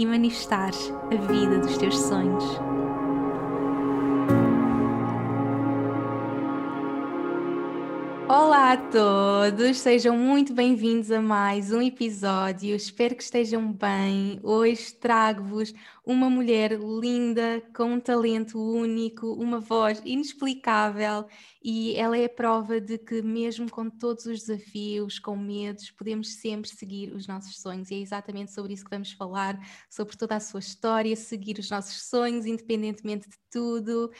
e manifestares a vida dos teus sonhos. Olá a todos, sejam muito bem-vindos a mais um episódio. Espero que estejam bem. Hoje trago-vos uma mulher linda, com um talento único, uma voz inexplicável e ela é a prova de que, mesmo com todos os desafios, com medos, podemos sempre seguir os nossos sonhos. E é exatamente sobre isso que vamos falar, sobre toda a sua história, seguir os nossos sonhos, independentemente de tudo.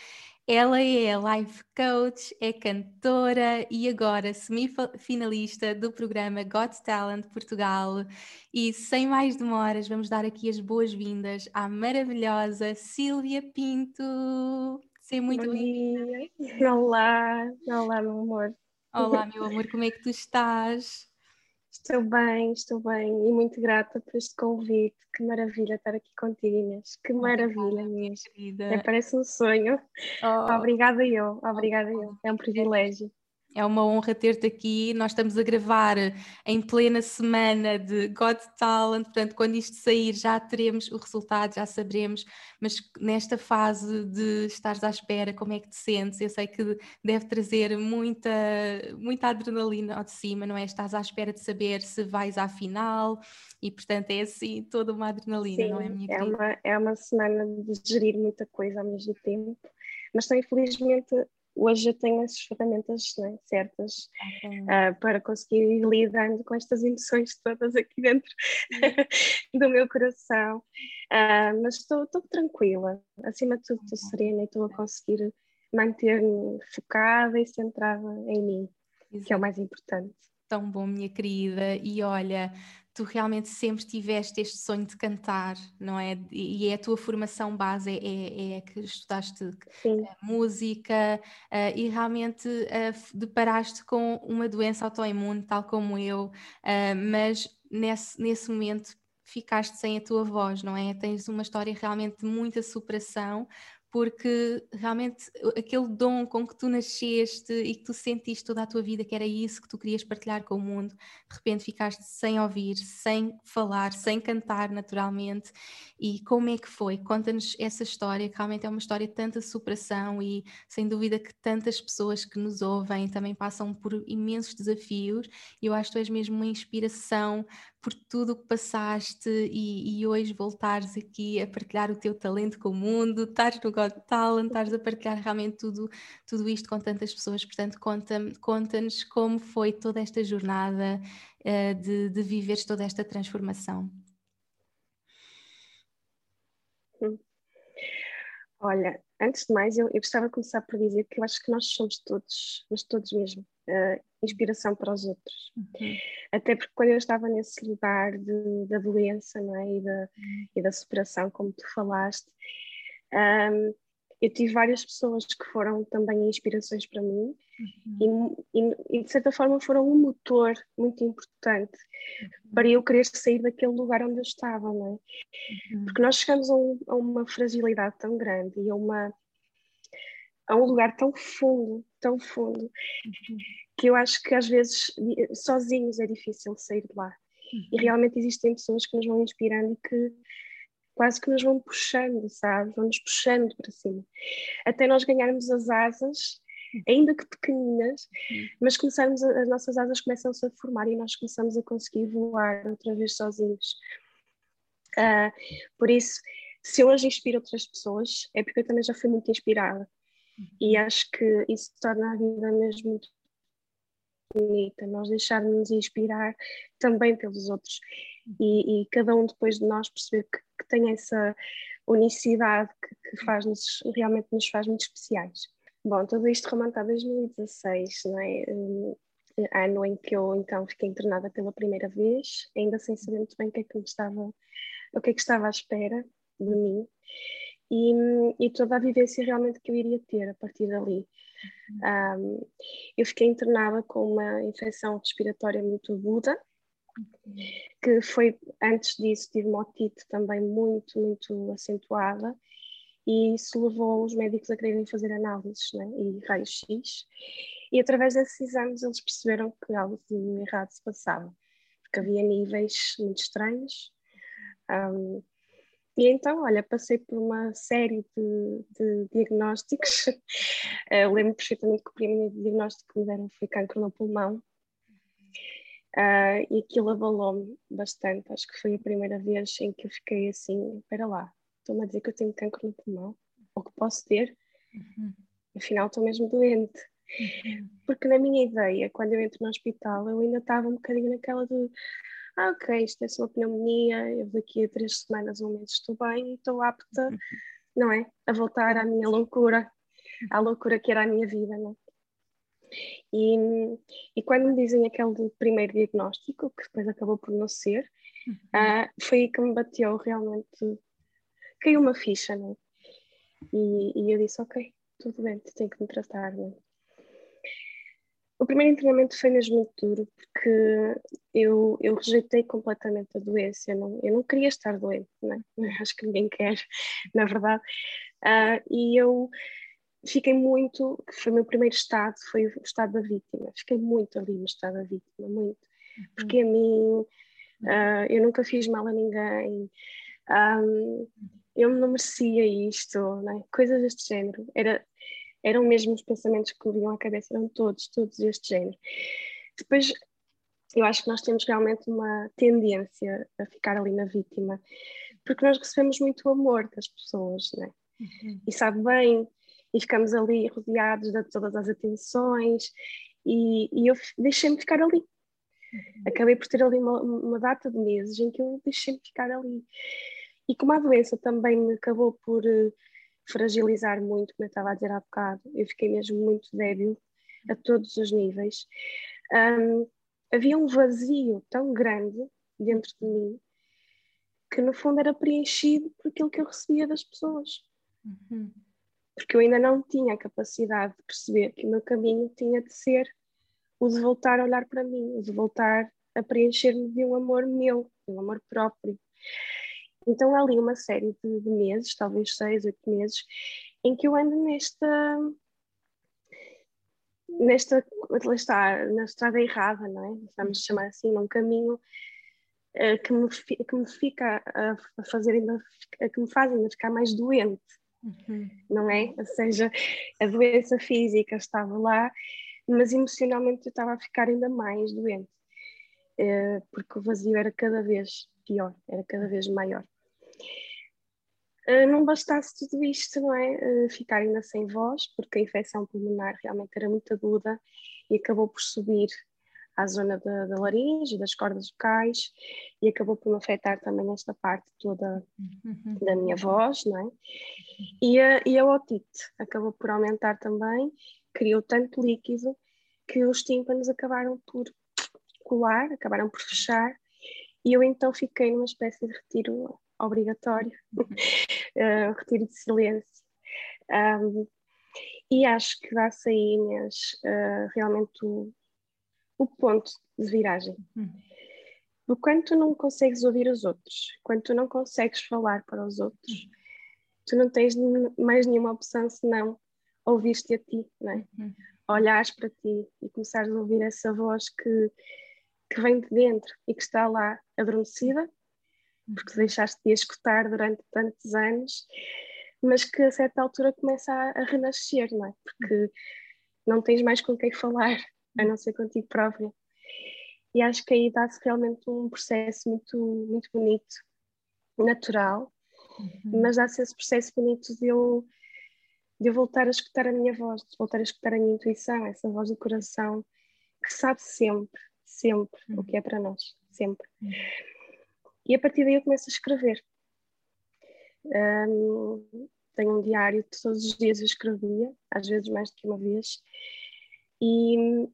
Ela é life coach, é cantora e agora semifinalista do programa Got Talent Portugal. E sem mais demoras, vamos dar aqui as boas-vindas à maravilhosa Sílvia Pinto. Seja muito bem-vinda. Olá, olá, meu amor. Olá, meu amor, como é que tu estás? Estou bem, estou bem e muito grata por este convite. Que maravilha estar aqui contigo, Inês. Que maravilha, Inês. É, parece um sonho. Oh. Obrigada eu, obrigada eu. É um privilégio. É uma honra ter-te aqui. Nós estamos a gravar em plena semana de God Talent, portanto, quando isto sair já teremos o resultado, já saberemos. Mas nesta fase de estares à espera, como é que te sentes? Eu sei que deve trazer muita, muita adrenalina ao de cima, não é? Estás à espera de saber se vais à final e, portanto, é assim toda uma adrenalina, Sim, não é, minha é uma, é uma semana de gerir muita coisa ao mesmo tempo, mas também, felizmente, hoje eu tenho as ferramentas né, certas uh, para conseguir ir lidando com estas emoções todas aqui dentro do meu coração. Uh, mas estou tranquila, acima de tudo estou serena e estou a conseguir manter-me focada e centrada em mim, Exato. que é o mais importante. Tão bom, minha querida. E olha, tu realmente sempre tiveste este sonho de cantar, não é? E é a tua formação base, é, é, é que estudaste Sim. música uh, e realmente uh, deparaste com uma doença autoimune, tal como eu, uh, mas nesse, nesse momento ficaste sem a tua voz, não é? Tens uma história realmente de muita superação, porque realmente aquele dom com que tu nasceste e que tu sentiste toda a tua vida que era isso que tu querias partilhar com o mundo, de repente ficaste sem ouvir, sem falar, sem cantar naturalmente. E como é que foi? Conta-nos essa história, que realmente é uma história de tanta superação e sem dúvida que tantas pessoas que nos ouvem também passam por imensos desafios. E eu acho que tu és mesmo uma inspiração por tudo o que passaste e, e, hoje voltares aqui a partilhar o teu talento com o mundo, estares no God Talent, estares a partilhar realmente tudo, tudo isto com tantas pessoas. Portanto, conta-nos conta como foi toda esta jornada uh, de, de viveres toda esta transformação. Olha, antes de mais, eu, eu, gostava de começar por dizer que eu acho que nós somos todos, mas todos mesmo, uh, inspiração para os outros. Uhum. Até porque quando eu estava nesse lugar de, da doença não é? e, da, uhum. e da superação, como tu falaste, um, eu tive várias pessoas que foram também inspirações para mim uhum. e, e, e, de certa forma foram um motor muito importante uhum. para eu querer sair daquele lugar onde eu estava, não é? Uhum. Porque nós chegamos a, um, a, uma fragilidade tão grande e a, uma, a um lugar tão fundo, tão fundo, uhum. Que eu acho que às vezes sozinhos é difícil sair de lá. E uhum. realmente existem pessoas que nos vão inspirando e que quase que nos vão puxando, sabe? Vão nos puxando para cima. Até nós ganharmos as asas, ainda que pequeninas, mas começarmos a, as nossas asas começam-se a formar e nós começamos a conseguir voar outra vez sozinhos. Uh, por isso, se eu hoje inspiro outras pessoas, é porque eu também já fui muito inspirada. E acho que isso torna a vida mesmo muito bonita, nós deixarmos inspirar também pelos outros e, e, cada um depois de nós perceber que, que tem essa unicidade que, que faz -nos, realmente nos faz muito especiais. Bom, tudo isto remonta a 2016, não é? Um, ano em que eu então fiquei internada pela primeira vez, ainda sem saber muito bem o que é que estava, o que é que estava à espera de mim. e, e, toda a vivência realmente que eu iria ter a partir dali. Um, eu fiquei internada com uma infecção respiratória muito aguda, que foi, antes disso, tive uma otite também muito, muito acentuada, e isso levou os médicos a quererem fazer análises né, e raios-x, e através desses exames eles perceberam que algo de errado se passava, porque havia níveis muito estranhos. Um, e então, olha, passei por uma série de, de diagnósticos. uh, lembro perfeitamente que o primeiro diagnóstico que me deram foi câncer no pulmão. Uh, e aquilo abalou-me bastante. Acho que foi a primeira vez em que eu fiquei assim: espera lá, estou-me a dizer que eu tenho câncer no pulmão, ou que posso ter, uhum. afinal estou mesmo doente. Uhum. Porque na minha ideia, quando eu entro no hospital, eu ainda estava um bocadinho naquela de ah, ok, isto é só pneumonia, eu daqui a três semanas, um mês estou bem estou apta, não é? A voltar à minha loucura, à loucura que era a minha vida, não é? E, e quando me dizem aquele primeiro diagnóstico, que depois acabou por não ser, uhum. uh, foi aí que me bateu realmente, caiu uma ficha, não é? E, e eu disse, ok, tudo bem, tenho que me tratar, não é? O primeiro internamento foi mesmo muito duro, porque eu, eu rejeitei completamente a doença. Eu não, eu não queria estar doente, não é? acho que ninguém quer, na verdade. Uh, e eu fiquei muito, foi o meu primeiro estado, foi o estado da vítima. Fiquei muito ali no estado da vítima, muito. Porque a mim, uh, eu nunca fiz mal a ninguém, um, eu não merecia isto, é? coisas deste género. Era, eram mesmo os pensamentos que me vinham à cabeça, eram todos, todos deste género. Depois, eu acho que nós temos realmente uma tendência a ficar ali na vítima, porque nós recebemos muito amor das pessoas, né? Uhum. E sabe bem, e ficamos ali rodeados de todas as atenções, e, e eu deixei-me ficar ali. Uhum. Acabei por ter ali uma, uma data de meses em que eu deixei-me ficar ali. E como a doença também me acabou por uh, fragilizar muito, como eu estava a dizer há bocado, eu fiquei mesmo muito débil a todos os níveis. Um, havia um vazio tão grande dentro de mim que no fundo era preenchido por aquilo que eu recebia das pessoas. Uhum. Porque eu ainda não tinha a capacidade de perceber que o meu caminho tinha de ser o de voltar a olhar para mim, o de voltar a preencher-me de um amor meu, de um amor próprio. Então há ali uma série de, de meses, talvez seis, oito meses, em que eu ando nesta nesta está na estrada errada, não é? Vamos uhum. chamar assim, num caminho uh, que, me, que me fica a, a fazer ainda que me faz ainda ficar mais doente, uhum. não é? Ou seja, a doença física estava lá, mas emocionalmente eu estava a ficar ainda mais doente, uh, porque o vazio era cada vez pior, era cada vez maior. Uh, não bastasse tudo isto, não é? Uh, ficar ainda sem voz, porque a infecção pulmonar realmente era muito aguda e acabou por subir à zona da, da laringe, das cordas vocais e acabou por me afetar também esta parte toda uhum. da minha voz, não é? E a, e a otite acabou por aumentar também, criou tanto líquido que os tímpanos acabaram por colar, acabaram por fechar e eu então fiquei numa espécie de retiro obrigatório, uh, retiro de silêncio. Um, e acho que dá-se aí, Inês, uh, realmente o, o, ponto de viragem. Uhum. quando tu não consegues ouvir os outros, quando tu não consegues falar para os outros, tu não tens mais nenhuma opção senão ouvir-te a ti, não é? Uhum. Olhares para ti e começares a ouvir essa voz que que vem de dentro e que está lá adormecida, porque deixaste de escutar durante tantos anos, mas que a certa altura começa a, a renascer, não é? Porque não tens mais com quem falar, a não ser contigo própria. E acho que aí dá-se realmente um processo muito, muito bonito, natural, uhum. mas dá-se esse processo bonito de eu, de eu voltar a escutar a minha voz, de voltar a escutar a minha intuição, essa voz do coração, que sabe sempre sempre uhum. o que é para nós, sempre. Uhum. E a partir daí eu começo a escrever. Um, tenho um diário que todos os dias eu escrevia, às vezes mais do que uma vez, e,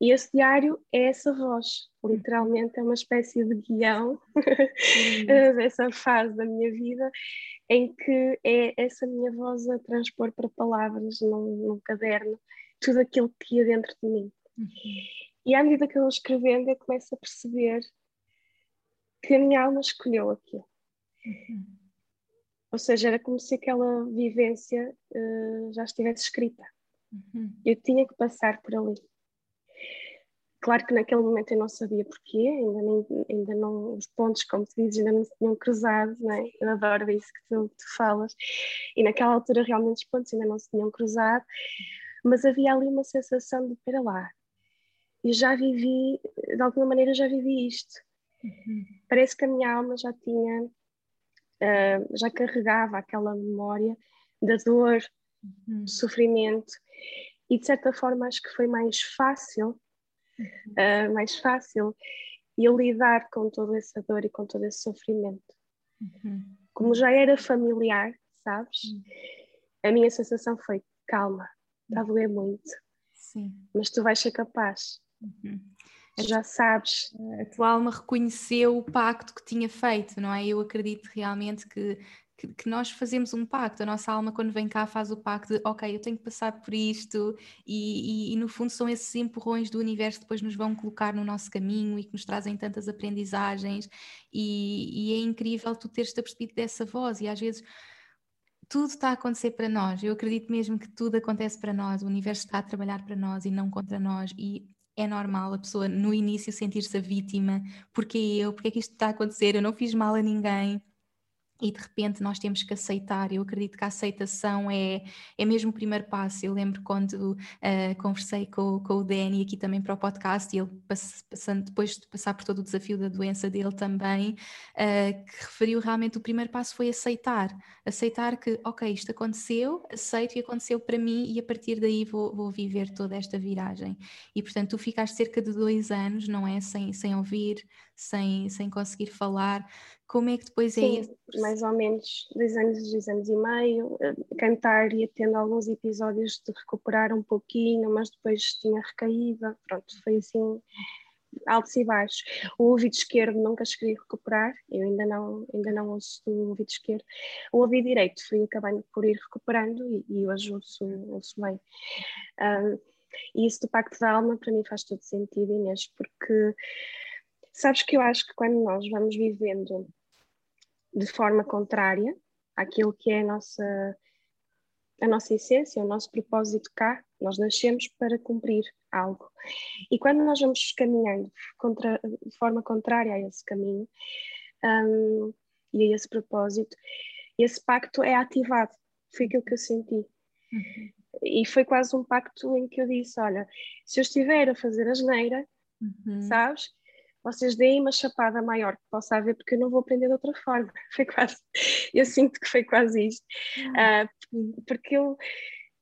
E esse diário é essa voz, literalmente é uma espécie de guião dessa fase da minha vida, em que é essa minha voz a transpor para palavras num, num caderno tudo aquilo que ia dentro de mim. Uhum. E à medida que eu vou escrevendo, eu começo a perceber que a minha alma escolheu aquilo. Uhum. Ou seja, era como se aquela vivência uh, já estivesse escrita. Uhum. Eu tinha que passar por ali. Claro que naquele momento eu não sabia porquê, ainda, nem, ainda não, os pontos, como tu dizes, ainda não se tinham cruzado, não é? eu adoro isso que tu, tu falas, e naquela altura realmente os pontos ainda não se tinham cruzado, mas havia ali uma sensação de, espera lá, eu já vivi, de alguma maneira já vivi isto, uhum. parece que a minha alma já tinha, uh, já carregava aquela memória da dor, uhum. do sofrimento, e de certa forma acho que foi mais fácil uh, mais fácil eu lidar com toda essa dor e com todo esse sofrimento. Uhum. Como já era familiar, sabes? Uhum. A minha sensação foi: calma, está a doer muito, Sim. mas tu vais ser capaz. Uhum. Já sabes. A tua alma reconheceu o pacto que tinha feito, não é? Eu acredito realmente que que, que, nós fazemos um pacto, a nossa alma quando vem cá faz o pacto de ok, eu tenho que passar por isto e, e, e, no fundo são esses empurrões do universo que depois nos vão colocar no nosso caminho e que nos trazem tantas aprendizagens e, e é incrível tu teres-te apercebido dessa voz e às vezes tudo está a acontecer para nós, eu acredito mesmo que tudo acontece para nós, o universo está a trabalhar para nós e não contra nós e é normal a pessoa no início sentir-se a vítima, porque eu, porque é que isto está a acontecer, eu não fiz mal a ninguém, e de repente nós temos que aceitar. Eu acredito que a aceitação é, é mesmo o primeiro passo. Eu lembro quando uh, conversei com, com o Danny aqui também para o podcast e ele passando, depois de passar por todo o desafio da doença dele também, uh, que referiu realmente o primeiro passo foi aceitar. Aceitar que, ok, isto aconteceu, aceito e aconteceu para mim e a partir daí vou, vou viver toda esta viragem. E portanto tu ficaste cerca de dois anos, não é? Sem, sem ouvir, sem, sem conseguir falar. Como é que depois é Sim, isso? mais ou menos dois anos, dois anos e meio. Eh, cantar ia tendo alguns episódios de recuperar um pouquinho, mas depois tinha recaída. Pronto, foi assim altos e baixos. O ouvido esquerdo nunca cheguei a recuperar, eu ainda não, ainda não ouço o ouvido esquerdo. O ouvido direito fui acabando por ir recuperando e, e hoje ouço, ouço bem. Um, e isso do Pacto da Alma para mim faz todo sentido, Inês, porque Sabes que eu acho que quando nós vamos vivendo de forma contrária àquilo que é a nossa, a nossa essência, o nosso propósito cá, nós nascemos para cumprir algo. E quando nós vamos caminhando contra, de forma contrária a esse caminho um, e a esse propósito, esse pacto é ativado. Foi aquilo que eu senti. Uhum. E foi quase um pacto em que eu disse: Olha, se eu estiver a fazer a geneira, uhum. sabes? Vocês deem uma chapada maior que possa haver, porque eu não vou aprender de outra forma. Foi quase, eu sinto que foi quase isto. Uh, porque eu,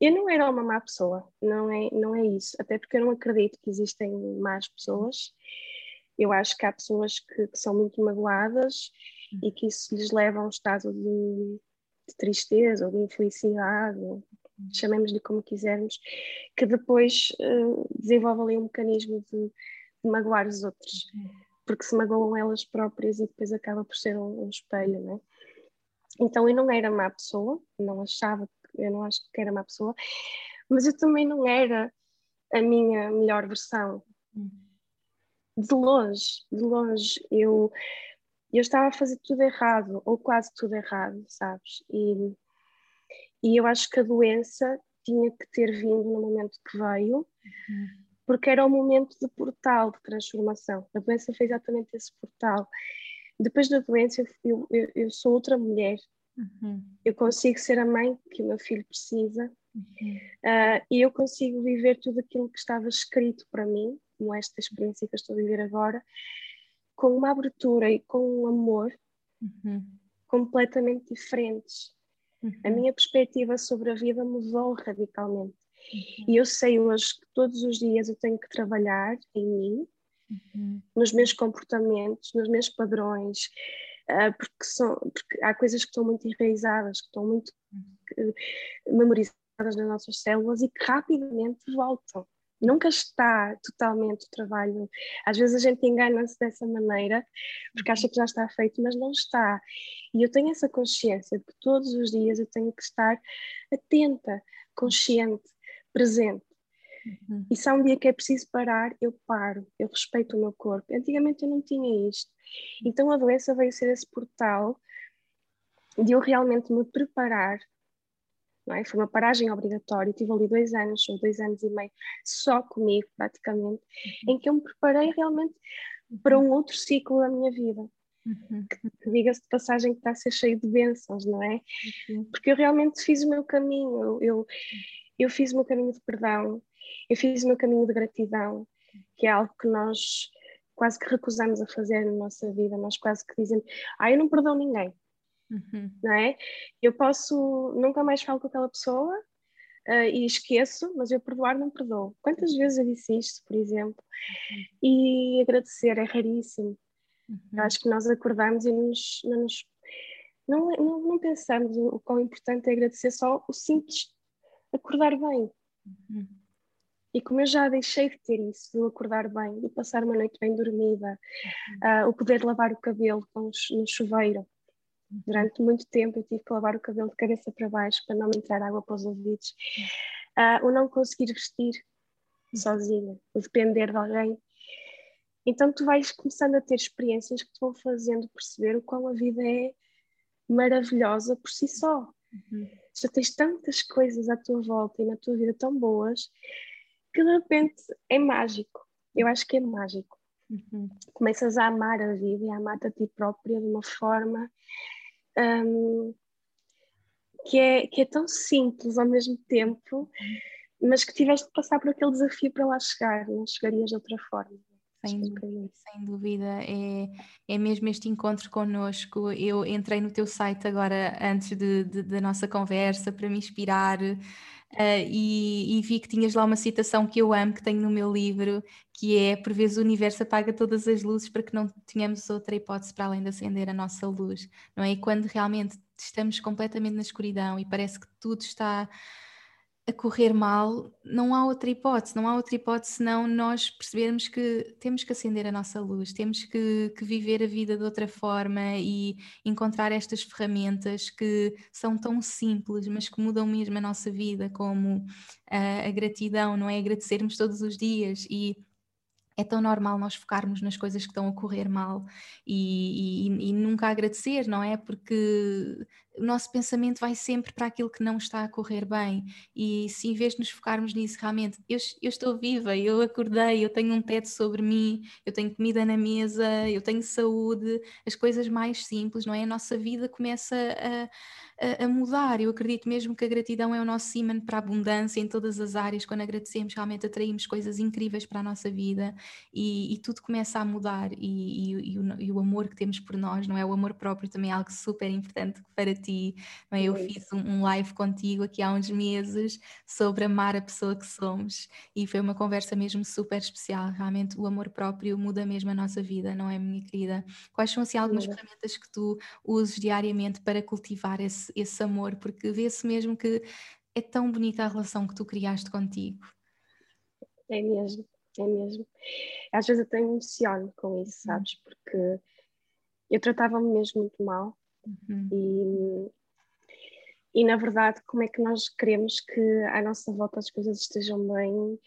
eu não era uma má pessoa, não é, não é isso. Até porque eu não acredito que existem más pessoas. Eu acho que há pessoas que, que são muito magoadas e que isso lhes leva a um estado de, de tristeza ou de infelicidade, chamemos-lhe como quisermos, que depois uh, desenvolve ali um mecanismo de magoar os outros, porque se magoam elas próprias e depois acaba por ser um, um espelho, né? Então eu não era má pessoa, não achava, eu não acho que era má pessoa, mas eu também não era a minha melhor versão. De longe, de longe, eu, eu estava a fazer tudo errado, ou quase tudo errado, sabes? E, e eu acho que a doença tinha que ter vindo no momento que veio. Uhum porque era o momento de portal de transformação. A doença foi exatamente esse portal. Depois da doença, eu, eu, eu sou outra mulher. Uhum. Eu consigo ser a mãe que o meu filho precisa uhum. uh, e eu consigo viver tudo aquilo que estava escrito para mim, como esta experiência que eu estou a viver agora, com uma abertura e com um amor uhum. completamente diferentes. A uhum. minha perspectiva sobre a vida mudou radicalmente. Uhum. E eu sei hoje que todos os dias eu tenho que trabalhar em mim, uhum. nos meus comportamentos, nos meus padrões, uh, porque, são, porque há coisas que estão muito enraizadas, que estão muito uh, memorizadas nas nossas células e que rapidamente voltam. Nunca está totalmente o trabalho. Às vezes a gente engana-se dessa maneira, porque acha que já está feito, mas não está. E eu tenho essa consciência de que todos os dias eu tenho que estar atenta, consciente, presente. Uhum. E se há um dia que é preciso parar, eu paro, eu respeito o meu corpo. Antigamente eu não tinha isto. Então a doença veio ser esse portal de eu realmente me preparar não é? Foi uma paragem obrigatória, tive ali dois anos, ou dois anos e meio, só comigo, praticamente, uhum. em que eu me preparei realmente para um outro ciclo da minha vida. Uhum. Diga-se de passagem que está a ser cheio de bênçãos, não é? Uhum. Porque eu realmente fiz o meu caminho, eu, eu fiz o meu caminho de perdão, eu fiz o meu caminho de gratidão, que é algo que nós quase que recusamos a fazer na nossa vida, nós quase que dizemos, ah, eu não perdoo ninguém, Uhum. Não é? Eu posso, nunca mais falo com aquela pessoa uh, e esqueço, mas eu perdoar não perdoo. Quantas uhum. vezes eu disse isto, por exemplo? Uhum. E agradecer é raríssimo. Uhum. acho que nós acordamos e nos, não, nos, não, não, não, pensamos o quão importante é agradecer só o simples acordar bem. Uhum. E como eu já deixei de ter isso, de acordar bem, de passar uma noite bem dormida, uh, o poder lavar o cabelo com, no chuveiro, Durante muito tempo eu tive que lavar o cabelo de cabeça para baixo para não me entrar água para os ouvidos. Uh, o não conseguir vestir sozinha, o depender de alguém. Então tu vais começando a ter experiências que te vão fazendo perceber o quão a vida é maravilhosa por si só. Uhum. Já tens tantas coisas à tua volta e na tua vida tão boas que de repente é mágico. Eu acho que é mágico. Uhum. Começas a amar a vida e a amar-te a ti própria de uma forma um, que, é, que é tão simples ao mesmo tempo, mas que tiveste de passar por aquele desafio para lá chegar, não chegarias de outra forma. Sem, sem dúvida, é, é mesmo este encontro connosco. Eu entrei no teu site agora, antes de, de da nossa conversa, para me inspirar. Uh, e, e, vi que tinhas lá uma citação que eu amo, que tenho no meu livro, que é por vezes o universo apaga todas as luzes para que não tenhamos outra hipótese para além de acender a nossa luz, não é? E quando realmente estamos completamente na escuridão e parece que tudo está a correr mal, não há outra hipótese, não há outra hipótese senão nós percebermos que temos que acender a nossa luz, temos que, que, viver a vida de outra forma e encontrar estas ferramentas que são tão simples, mas que mudam mesmo a nossa vida, como a, a gratidão, não é? Agradecermos todos os dias e é tão normal nós focarmos nas coisas que estão a correr mal e, e, e, nunca agradecer, não é? Porque o nosso pensamento vai sempre para aquilo que não está a correr bem. E se em vez de nos focarmos nisso, realmente, eu, eu estou viva, eu acordei, eu tenho um teto sobre mim, eu tenho comida na mesa, eu tenho saúde, as coisas mais simples, não é? A nossa vida começa a a, a, mudar. Eu acredito mesmo que a gratidão é o nosso ímã para a abundância em todas as áreas. Quando agradecemos, realmente atraímos coisas incríveis para a nossa vida e, e tudo começa a mudar. E, e, e, o, e, o, amor que temos por nós, não é? O amor próprio também é algo super importante para ti. É? Eu fiz um, live contigo aqui há uns meses sobre amar a pessoa que somos e foi uma conversa mesmo super especial. Realmente o amor próprio muda mesmo a nossa vida, não é, minha querida? Quais são assim algumas ferramentas que tu usas diariamente para cultivar esse esse, amor, porque vê-se mesmo que é tão bonita a relação que tu criaste contigo. É mesmo, é mesmo. Às vezes eu tenho emociono com isso, uhum. sabes? Porque eu tratava-me mesmo muito mal uhum. e, e na verdade como é que nós queremos que à nossa volta as coisas estejam bem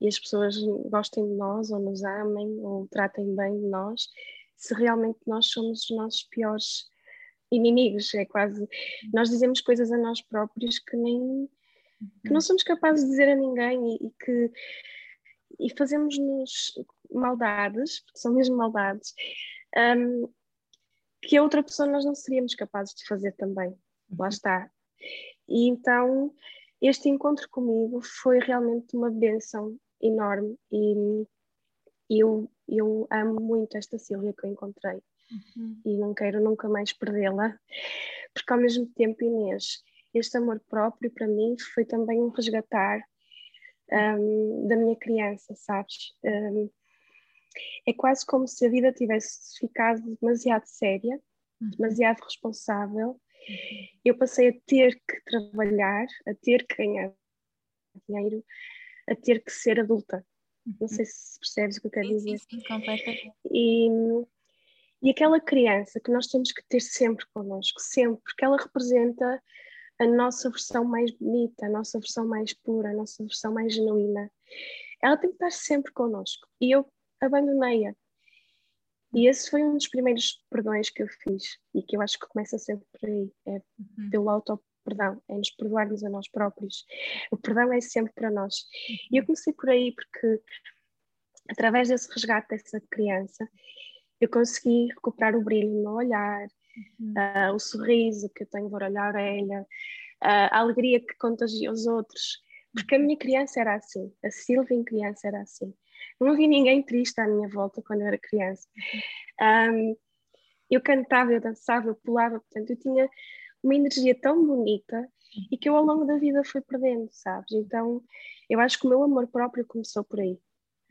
e as pessoas gostem de nós ou nos amem ou tratem bem de nós se realmente nós somos os nossos piores inimigos, é quase. Nós dizemos coisas a nós próprios que nem. que não somos capazes de dizer a ninguém e, e que. e fazemos-nos maldades, porque são mesmo maldades, um, que a outra pessoa nós não seríamos capazes de fazer também. Lá uhum. está. E então este encontro comigo foi realmente uma benção enorme e eu, eu amo muito esta Silvia que eu encontrei uhum. e não quero nunca mais perdê-la, porque ao mesmo tempo, Inês, este amor próprio para mim foi também um resgatar um, da minha criança, sabes? Um, é quase como se a vida tivesse ficado demasiado séria, uhum. demasiado responsável. Uhum. Eu passei a ter que trabalhar, a ter que ganhar dinheiro a ter que ser adulta. Não sei se percebes o que eu quero sim, dizer. Sim, sim, completamente. E, e aquela criança que nós temos que ter sempre connosco, sempre, porque ela representa a nossa versão mais bonita, a nossa versão mais pura, a nossa versão mais genuína. Ela tem que estar sempre connosco. E eu abandonei-a. E esse foi um dos primeiros perdões que eu fiz e que eu acho que começa sempre por aí, é uhum. pelo auto-perdão, é nos perdoarmos a nós próprios. O perdão é sempre para nós. Uhum. E eu comecei por aí porque, através desse resgate dessa criança, eu consegui recuperar o brilho no meu olhar, uhum. uh, o sorriso que eu tenho por olhar a orelha, uh, a alegria que contagia os outros, porque a minha criança era assim, a Silvia em criança era assim. Não havia ninguém triste à minha volta quando eu era criança. Um, eu cantava, eu dançava, eu pulava, portanto, eu tinha uma energia tão bonita e que eu ao longo da vida fui perdendo, sabes? Então, eu acho que o meu amor próprio começou por aí.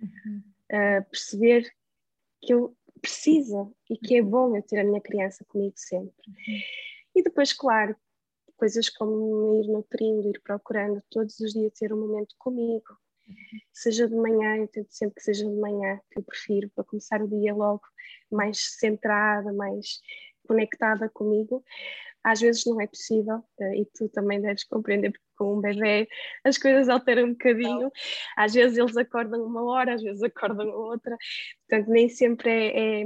Uhum. Uh, perceber que eu precisa e que é bom eu ter a minha criança comigo sempre. Uhum. E depois, claro, coisas como ir nutrindo, ir procurando todos os dias ter um momento comigo. Seja de manhã, eu tento sempre que seja de manhã, que eu prefiro, para começar o dia logo mais centrada, mais conectada comigo. Às vezes não é possível, eh, e tu também deves compreender, porque com um bebê as coisas alteram um bocadinho. Às vezes eles acordam uma hora, às vezes acordam outra, portanto, nem sempre é, é,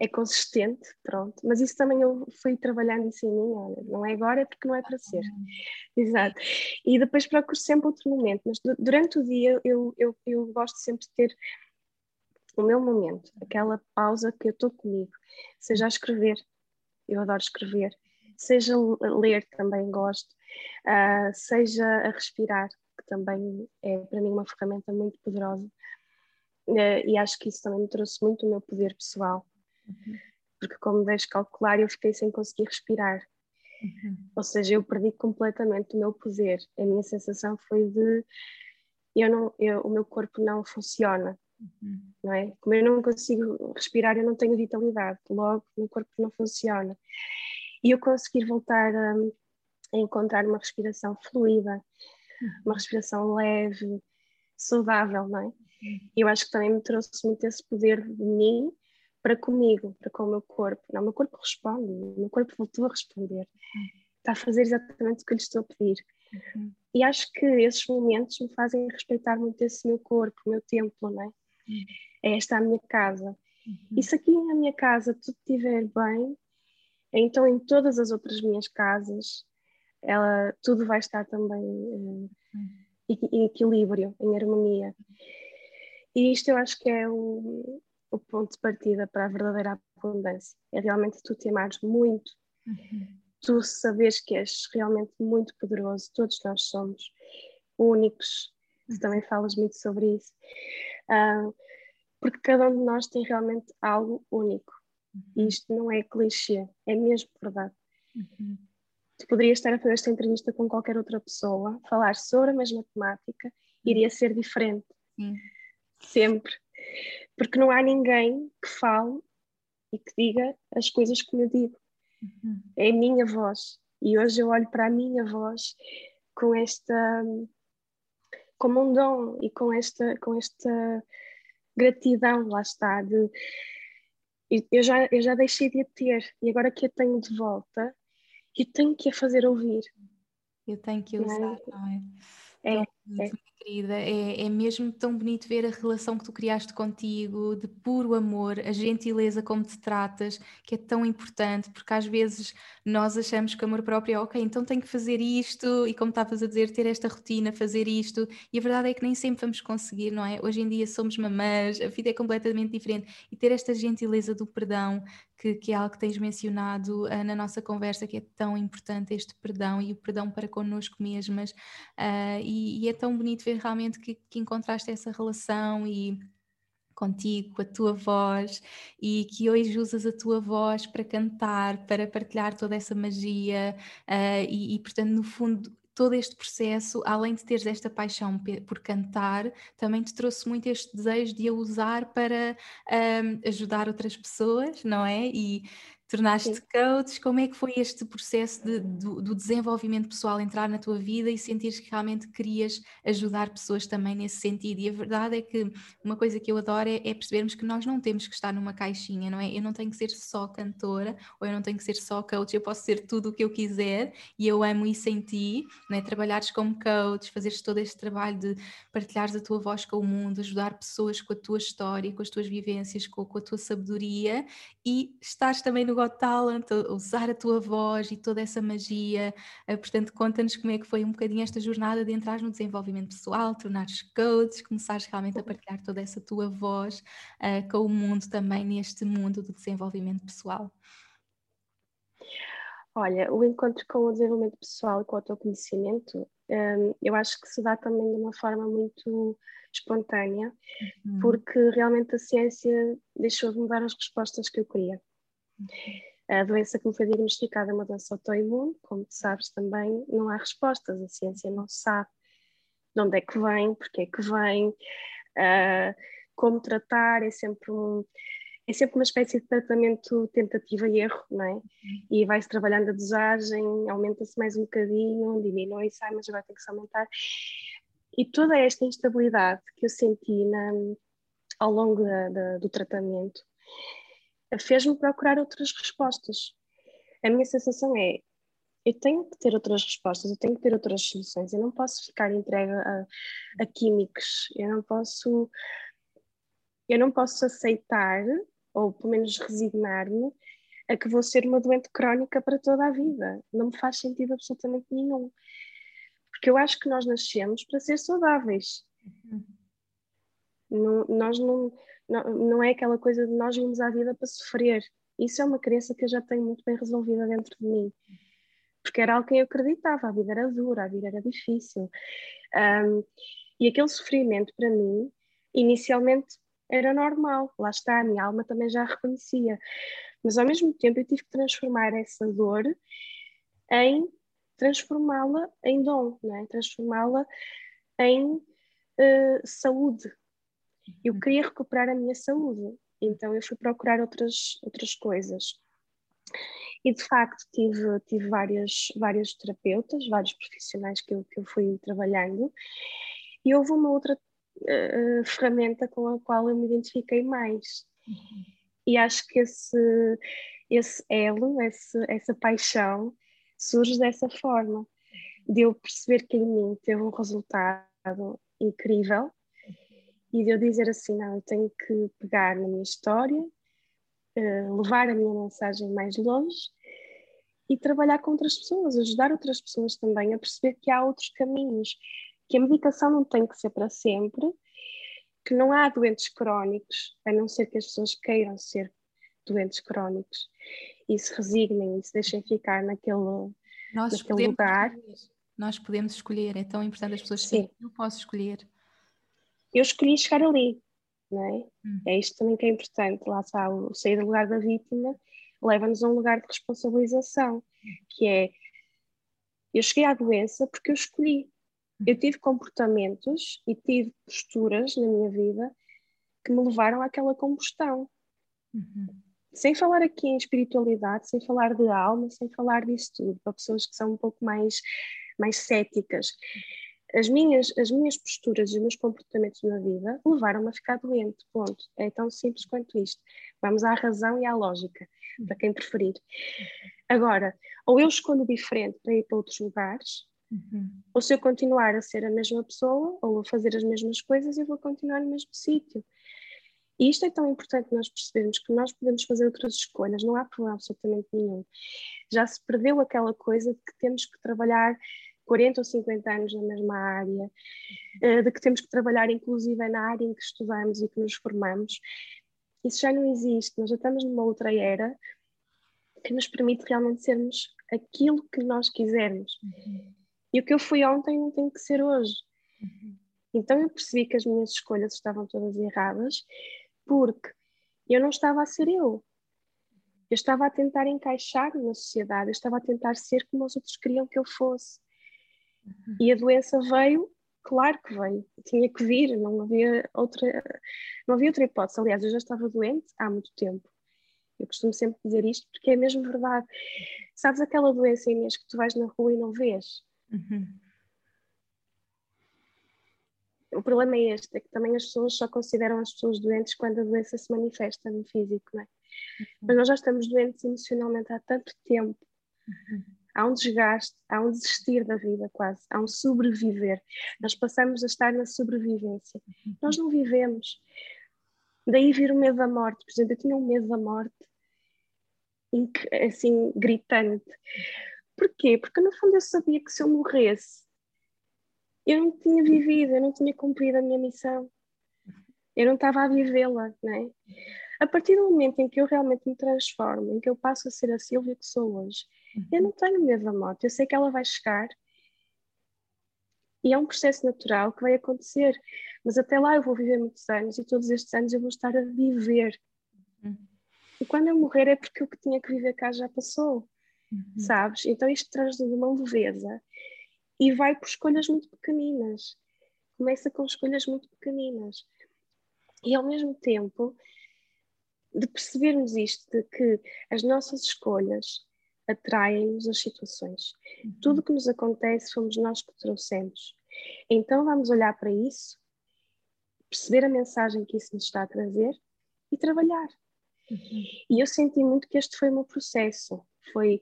é consistente, pronto. Mas isso também eu fui trabalhando isso em mim, olha, não é agora, é porque não é para ser. Exato. E depois procuro sempre outro momento, mas durante o dia eu, eu, eu gosto sempre de ter o meu momento, aquela pausa que eu estou comigo, seja a escrever, eu adoro escrever, seja ler, também gosto, uh, seja a respirar, que também é para mim uma ferramenta muito poderosa. Uh, e acho que isso também me trouxe muito o meu poder pessoal. Porque, como deves calcular, eu fiquei sem conseguir respirar. Uhum. Ou seja, eu perdi completamente o meu poder. A minha sensação foi de eu não, eu, o meu corpo não funciona. Uhum. Não é? Como eu não consigo respirar, eu não tenho vitalidade, logo o meu corpo não funciona. E eu conseguir voltar a, a encontrar uma respiração fluida, uma respiração leve, saudável, não é? Eu acho que também me trouxe muito esse poder de mim para comigo, para com o meu corpo. Não, o meu corpo responde, o meu corpo voltou a responder. Está a fazer exatamente o que lhe estou a pedir. Uhum. E acho que esses momentos me fazem respeitar muito esse meu corpo, o meu templo, não é? Uhum. É esta a minha casa. Uhum. E se aqui na minha casa tudo estiver bem, então em todas as outras minhas casas ela, tudo vai estar também uh, em equilíbrio, em harmonia. E isto eu acho que é o, o ponto de partida para a verdadeira abundância. É realmente tu te amares muito, uhum. tu saberes que és realmente muito poderoso, todos nós somos únicos, tu uhum. também falas muito sobre isso, uh, porque cada um de nós tem realmente algo único. Uhum. E isto não é clichê, é mesmo verdade. Uhum tu poderias estar a fazer esta entrevista com qualquer outra pessoa, falar sobre a mesma temática, iria ser diferente. Sim. Sempre. Porque não há ninguém que fale e que diga as coisas como eu digo. Uhum. É a minha voz. E hoje eu olho para a minha voz com esta como um dom e com esta com esta gratidão lá está de eu já eu já deixei de a ter e agora que a tenho de volta eu tenho que a fazer ouvir. Eu tenho que usar, não é? Não é? Então, é. querida, é, é mesmo tão bonito ver a relação que tu criaste contigo, de puro amor, a gentileza como te tratas, que é tão importante, porque às vezes nós achamos que amor próprio é ok, então tenho que fazer isto, e como estavas a dizer, ter esta rotina, fazer isto, e a verdade é que nem sempre vamos conseguir, não é? Hoje em dia somos mamãs, a vida é completamente diferente, e ter esta gentileza do perdão, que, que, é algo que tens mencionado uh, na nossa conversa, que é tão importante este perdão e o perdão para connosco mesmas, uh, e, e, é tão bonito ver realmente que, que encontraste essa relação e contigo, com a tua voz e que hoje usas a tua voz para cantar, para partilhar toda essa magia. Uh, e, e, portanto, no fundo, todo este processo, além de teres esta paixão por cantar, também te trouxe muito este desejo de a usar para um, ajudar outras pessoas, não é? E tornaste coach, como é que foi este processo de, do, do, desenvolvimento pessoal entrar na tua vida e sentires que realmente querias ajudar pessoas também nesse sentido? E a verdade é que uma coisa que eu adoro é, é, percebermos que nós não temos que estar numa caixinha, não é? Eu não tenho que ser só cantora ou eu não tenho que ser só coach, eu posso ser tudo o que eu quiser e eu amo isso em ti, não é? Trabalhares como coach, fazeres todo este trabalho de partilhares a tua voz com o mundo, ajudar pessoas com a tua história, com as tuas vivências, com, com a tua sabedoria e estares também no Got Talent, usar a tua voz e toda essa magia. Eh, portanto, conta-nos como é que foi um bocadinho esta jornada de entrar no desenvolvimento pessoal, tornares coach, começares realmente a partilhar toda essa tua voz uh, com o mundo também neste mundo do desenvolvimento pessoal. Olha, o encontro com o desenvolvimento pessoal e com o autoconhecimento, um, eu acho que se dá também de uma forma muito espontânea, uhum. porque realmente a ciência deixou de me dar as respostas que eu queria. A doença que me foi diagnosticada é uma doença autoimune, como tu sabes também, não há respostas, a ciência não sabe de onde é que vem, porque é que vem, uh, como tratar, é sempre um, é sempre uma espécie de tratamento tentativa e erro, não é? E vai-se trabalhando a dosagem, aumenta-se mais um bocadinho, diminui-se, mas agora tem que se aumentar. E toda esta instabilidade que eu senti na, ao longo da, da, do tratamento fez-me procurar outras respostas. A minha sensação é: eu tenho que ter outras respostas, eu tenho que ter outras soluções, eu não posso ficar entregue a, a químicos, eu não posso. Eu não posso aceitar, ou pelo menos resignar-me, a que vou ser uma doente crónica para toda a vida. Não me faz sentido absolutamente nenhum. Porque eu acho que nós nascemos para ser saudáveis. Uhum. Não, nós não, não, não é aquela coisa de nós vimos à vida para sofrer. Isso é uma crença que eu já tenho muito bem resolvida dentro de mim. Porque era algo que eu acreditava, a vida era dura, a vida era difícil. Um, e aquele sofrimento, para mim, inicialmente era normal, lá está, a minha alma também já reconhecia. Mas ao mesmo tempo eu tive que transformar essa dor em transformá-la em dom, é? transformá-la em uh, saúde, eu queria recuperar a minha saúde, então eu fui procurar outras, outras coisas. E de facto tive, tive várias, várias terapeutas, vários profissionais que eu, que eu fui trabalhando, e houve uma outra uh, ferramenta com a qual eu me identifiquei mais. Uhum. E acho que esse, esse elo, esse, essa paixão, surge dessa forma, de eu perceber que em mim teve um resultado incrível e de eu dizer assim: não, eu tenho que pegar na minha história, uh, levar a minha mensagem mais longe e trabalhar com outras pessoas, ajudar outras pessoas também a perceber que há outros caminhos, que a medicação não tem que ser para sempre, que não há doentes crónicos, a não ser que as pessoas queiram ser doentes crónicos e se resignem e se deixem ficar naquele, Nós naquele lugar. Escolher. Nós podemos escolher, é tão importante as pessoas Sim. eu posso escolher eu escolhi chegar ali, não é? Hum. É isto também que é importante, lá está, o sair do lugar da vítima leva-nos a um lugar de responsabilização, que é, eu cheguei à doença porque eu escolhi, hum. eu tive comportamentos e tive posturas na minha vida que me levaram àquela combustão. Uhum. Sem falar aqui em espiritualidade, sem falar de alma, sem falar disso tudo, para pessoas que são um pouco mais, mais céticas as minhas, as minhas posturas e os meus comportamentos na vida levaram-me a ficar doente, ponto. É tão simples quanto isto. Vamos à razão e à lógica, para quem preferir. Agora, ou eu escolho diferente para ir para outros lugares, uhum. ou se eu continuar a ser a mesma pessoa, ou a fazer as mesmas coisas, eu vou continuar no mesmo sítio. E isto é tão importante nós percebermos que nós podemos fazer outras escolhas, não há problema absolutamente nenhum. Já se perdeu aquela coisa de que temos que trabalhar 40 ou 50 anos na mesma área, eh, de que temos que trabalhar inclusive na área em que estudamos e que nos formamos. Isso já não existe, nós já estamos numa outra era que nos permite realmente sermos aquilo que nós quisermos. E o que eu fui ontem não tem que ser hoje. Então eu percebi que as minhas escolhas estavam todas erradas porque eu não estava a ser eu. Eu estava a tentar encaixar na sociedade, eu estava a tentar ser como os outros queriam que eu fosse. E a doença veio, claro que veio, tinha que vir, não havia outra, não havia outra hipótese. Aliás, eu já estava doente há muito tempo. Eu costumo sempre dizer isto porque é mesmo verdade. Sabes aquela doença, Inês, que tu vais na rua e não vês? Uhum. O problema é este, é que também as pessoas só consideram as pessoas doentes quando a doença se manifesta no físico, não é? Uhum. Mas nós já estamos doentes emocionalmente há tanto tempo. Uhum. Há um desgaste, há um desistir da vida quase, há um sobreviver. Nós passamos a estar na sobrevivência. Nós não vivemos. Daí vir o medo da morte. Por exemplo, eu tinha um medo da morte assim, gritante. Porquê? Porque no fundo eu sabia que se eu morresse, eu não tinha vivido, eu não tinha cumprido a minha missão. Eu não estava a vivê-la, não é? A partir do momento em que eu realmente me transformo, em que eu passo a ser a Silvia que sou hoje, eu não tenho medo da morte, eu sei que ela vai chegar e é um processo natural que vai acontecer, mas até lá eu vou viver muitos anos e todos estes anos eu vou estar a viver. Uhum. E quando eu morrer é porque o que tinha que viver cá já passou, uhum. sabes? Então isto traz-nos uma leveza e vai por escolhas muito pequeninas. Começa com escolhas muito pequeninas. E ao mesmo tempo, de percebermos isto, de que as nossas escolhas atraem-nos as situações. Uhum. Tudo o que nos acontece fomos nós que trouxemos. Então vamos olhar para isso, perceber a mensagem que isso nos está a trazer e trabalhar. Uhum. E eu senti muito que este foi o meu processo. Foi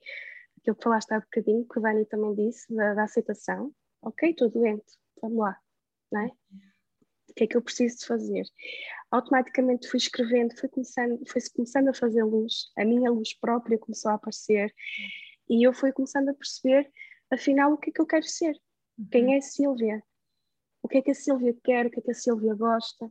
aquilo que falaste há bocadinho, que o Dani também disse, da, da aceitação. Ok, estou doente, vamos lá. Não é? O que é que eu preciso de fazer? automaticamente fui escrevendo, fui começando, foi começando a fazer luz, a minha luz própria começou a aparecer e eu fui começando a perceber, afinal, o que é que eu quero ser, quem uhum. é a Sílvia, o que é que a Sílvia quer, o que é que a Sílvia gosta.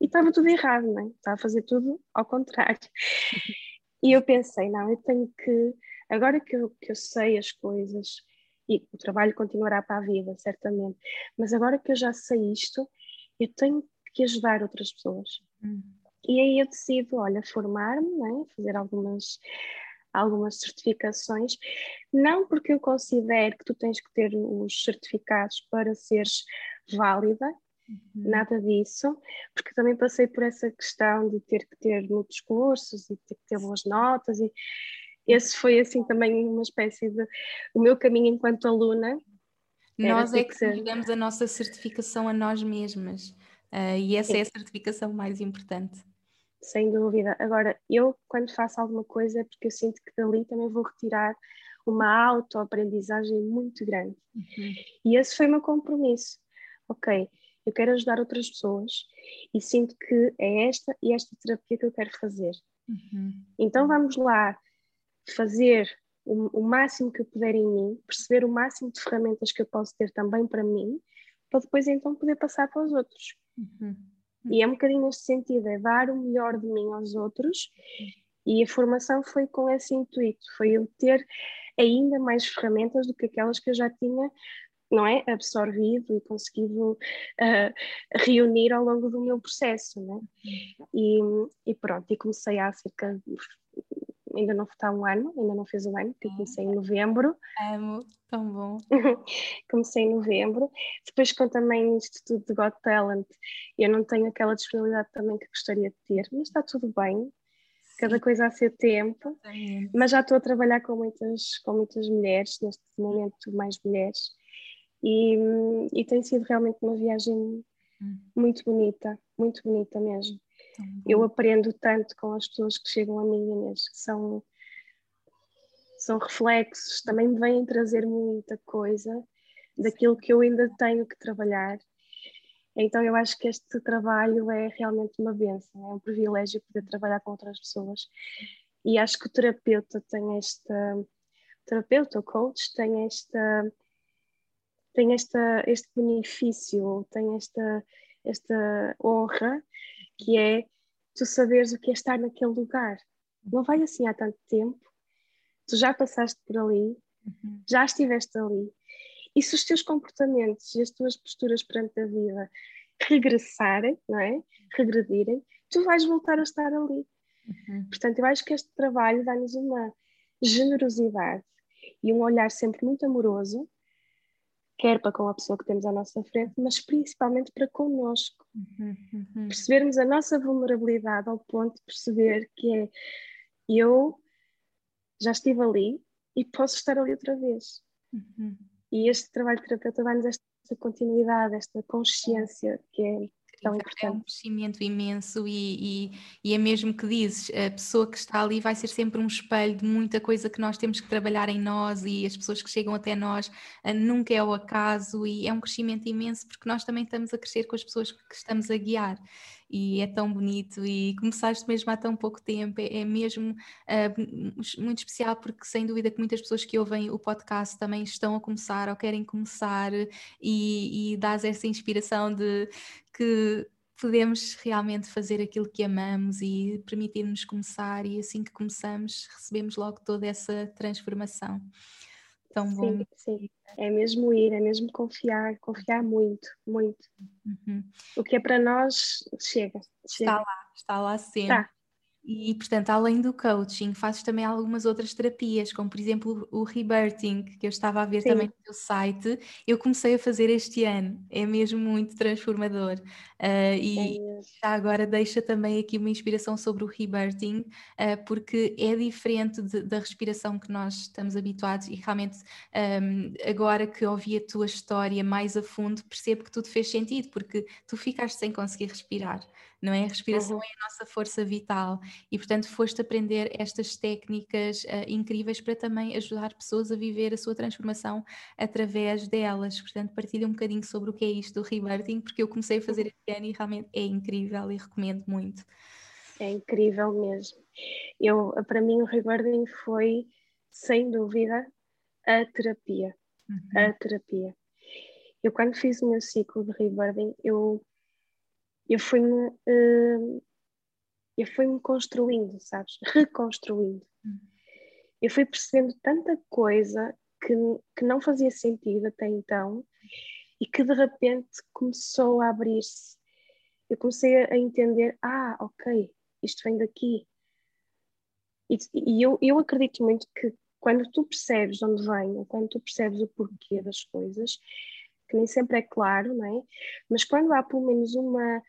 E estava tudo errado, não é? Estava a fazer tudo ao contrário. E eu pensei, não, eu tenho que, agora que eu, que eu sei as coisas, e o trabalho continuará para a vida, certamente, mas agora que eu já sei isto, eu tenho que ajudar outras pessoas. Uhum. E aí eu decido, olha, formar-me, né? fazer algumas, algumas certificações, não porque eu considero que tu tens que ter os certificados para seres válida, uhum. nada disso, porque também passei por essa questão de ter que ter muitos cursos e ter que ter boas notas e esse foi assim também uma espécie de o meu caminho enquanto aluna. Nós é que, que damos a nossa certificação a nós mesmas. Uh, e essa Sim. é a certificação mais importante. Sem dúvida. Agora, eu quando faço alguma coisa é porque eu sinto que dali também vou retirar uma autoaprendizagem muito grande. Uhum. E esse foi o meu compromisso. Ok, eu quero ajudar outras pessoas e sinto que é esta e esta terapia que eu quero fazer. Uhum. Então vamos lá fazer o, o, máximo que eu puder em mim, perceber o máximo de ferramentas que eu posso ter também para mim, para depois então poder passar para os outros. Uhum. E é um bocadinho neste sentido, é dar o melhor de mim aos outros. E a formação foi com esse intuito, foi eu ter ainda mais ferramentas do que aquelas que eu já tinha, não é, absorvido e conseguido uh, reunir ao longo do meu processo, né? E, e pronto, e comecei há cerca ainda não está um ano, ainda não fez um ano, porque comecei em novembro. Amo, tão bom. comecei em novembro. Depois, com também o Instituto de Got Talent, eu não tenho aquela disponibilidade também que gostaria de ter, mas está tudo bem. Cada coisa a seu tempo, Sim. mas já estou a trabalhar com muitas, com muitas mulheres, neste momento mais mulheres, e, e tem sido realmente uma viagem hum. muito bonita, muito bonita mesmo. Eu aprendo tanto com as pessoas que chegam a mim, Inês, são, são reflexos, também me vêm trazer muita coisa daquilo que eu ainda tenho que trabalhar. Então eu acho que este trabalho é realmente uma benção, é um privilégio poder trabalhar com outras pessoas. E acho que o terapeuta tem esta, terapeuta, o coach, tem esta, tem esta, este benefício, tem esta, esta honra que é tu saberes o que é estar naquele lugar. Não vai assim há tanto tempo, tu já passaste por ali, uhum. já estiveste ali. E se os teus comportamentos e as tuas posturas perante a vida regressarem, não é? Regredirem, tu vais voltar a estar ali. Uhum. Portanto, eu acho que este trabalho dá-nos uma generosidade e um olhar sempre muito amoroso quer para com a pessoa que temos à nossa frente, mas principalmente para connosco. Uhum, uhum. Percebermos a nossa vulnerabilidade ao ponto de perceber que é eu já estive ali e posso estar ali outra vez. Uhum. E este trabalho de terapeuta dá-nos esta continuidade, esta consciência que é tão importante. É um crescimento imenso e, e, e, é mesmo que dizes, a pessoa que está ali vai ser sempre um espelho de muita coisa que nós temos que trabalhar em nós e as pessoas que chegam até nós nunca é o acaso e é um crescimento imenso porque nós também estamos a crescer com as pessoas que estamos a guiar e é tão bonito e começaste mesmo há tão pouco tempo, é, é mesmo uh, muito especial porque sem dúvida que muitas pessoas que ouvem o podcast também estão a começar ou querem começar e, e dás essa inspiração de que podemos realmente fazer aquilo que amamos e permitir-nos começar e assim que começamos recebemos logo toda essa transformação. Tão bom. Sim, sim. É mesmo ir, é mesmo confiar, confiar muito, muito. Uhum. O que é para nós chega. chega. Está lá, está lá sempre. Tá. E, portanto, além do coaching, fazes também algumas outras terapias, como por exemplo o rebirthing, que eu estava a ver Sim. também no teu site. Eu comecei a fazer este ano, é mesmo muito transformador. Uh, e é já agora deixa também aqui uma inspiração sobre o rebirthing, uh, porque é diferente de, da respiração que nós estamos habituados e realmente um, agora que ouvi a tua história mais a fundo, percebo que tudo fez sentido, porque tu ficaste sem conseguir respirar não é? A respiração uhum. é a nossa força vital e, portanto, foste aprender estas técnicas uh, incríveis para também ajudar pessoas a viver a sua transformação através delas. Portanto, partilha um bocadinho sobre o que é isto do rebirthing, porque eu comecei a fazer uhum. este ano e realmente é incrível e recomendo muito. É incrível mesmo. Eu, para mim, o rebirthing foi, sem dúvida, a terapia. Uhum. A terapia. Eu, quando fiz o meu ciclo de rebirthing, eu eu fui-me uh, eu fui-me construindo, sabes? Reconstruindo. Uhum. Eu fui percebendo tanta coisa que, que não fazia sentido até então e que de repente começou a abrir-se. Eu comecei a entender, ah, ok, isto vem daqui. E, e eu, eu acredito muito que quando tu percebes de onde vem, ou quando tu percebes o porquê das coisas, que nem sempre é claro, não é? Mas quando há pelo menos uma,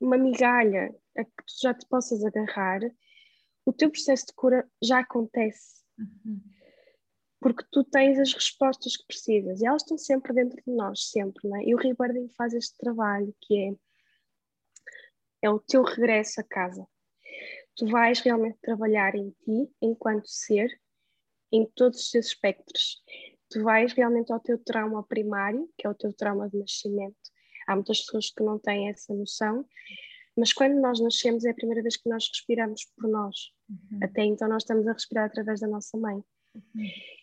uma migalha a que tu já te possas agarrar, o teu processo de cura já acontece. Uhum. Porque tu tens as respostas que precisas e elas estão sempre dentro de nós, sempre, não é? E o Rebirthing faz este trabalho que é, é o teu regresso a casa. Tu vais realmente trabalhar em ti, enquanto ser, em todos os seus espectros tu vais realmente ao teu trauma primário, que é o teu trauma de nascimento. Há muitas pessoas que não têm essa noção, mas quando nós nascemos é a primeira vez que nós respiramos por nós. Uhum. Até então nós estamos a respirar através da nossa mãe. Uhum.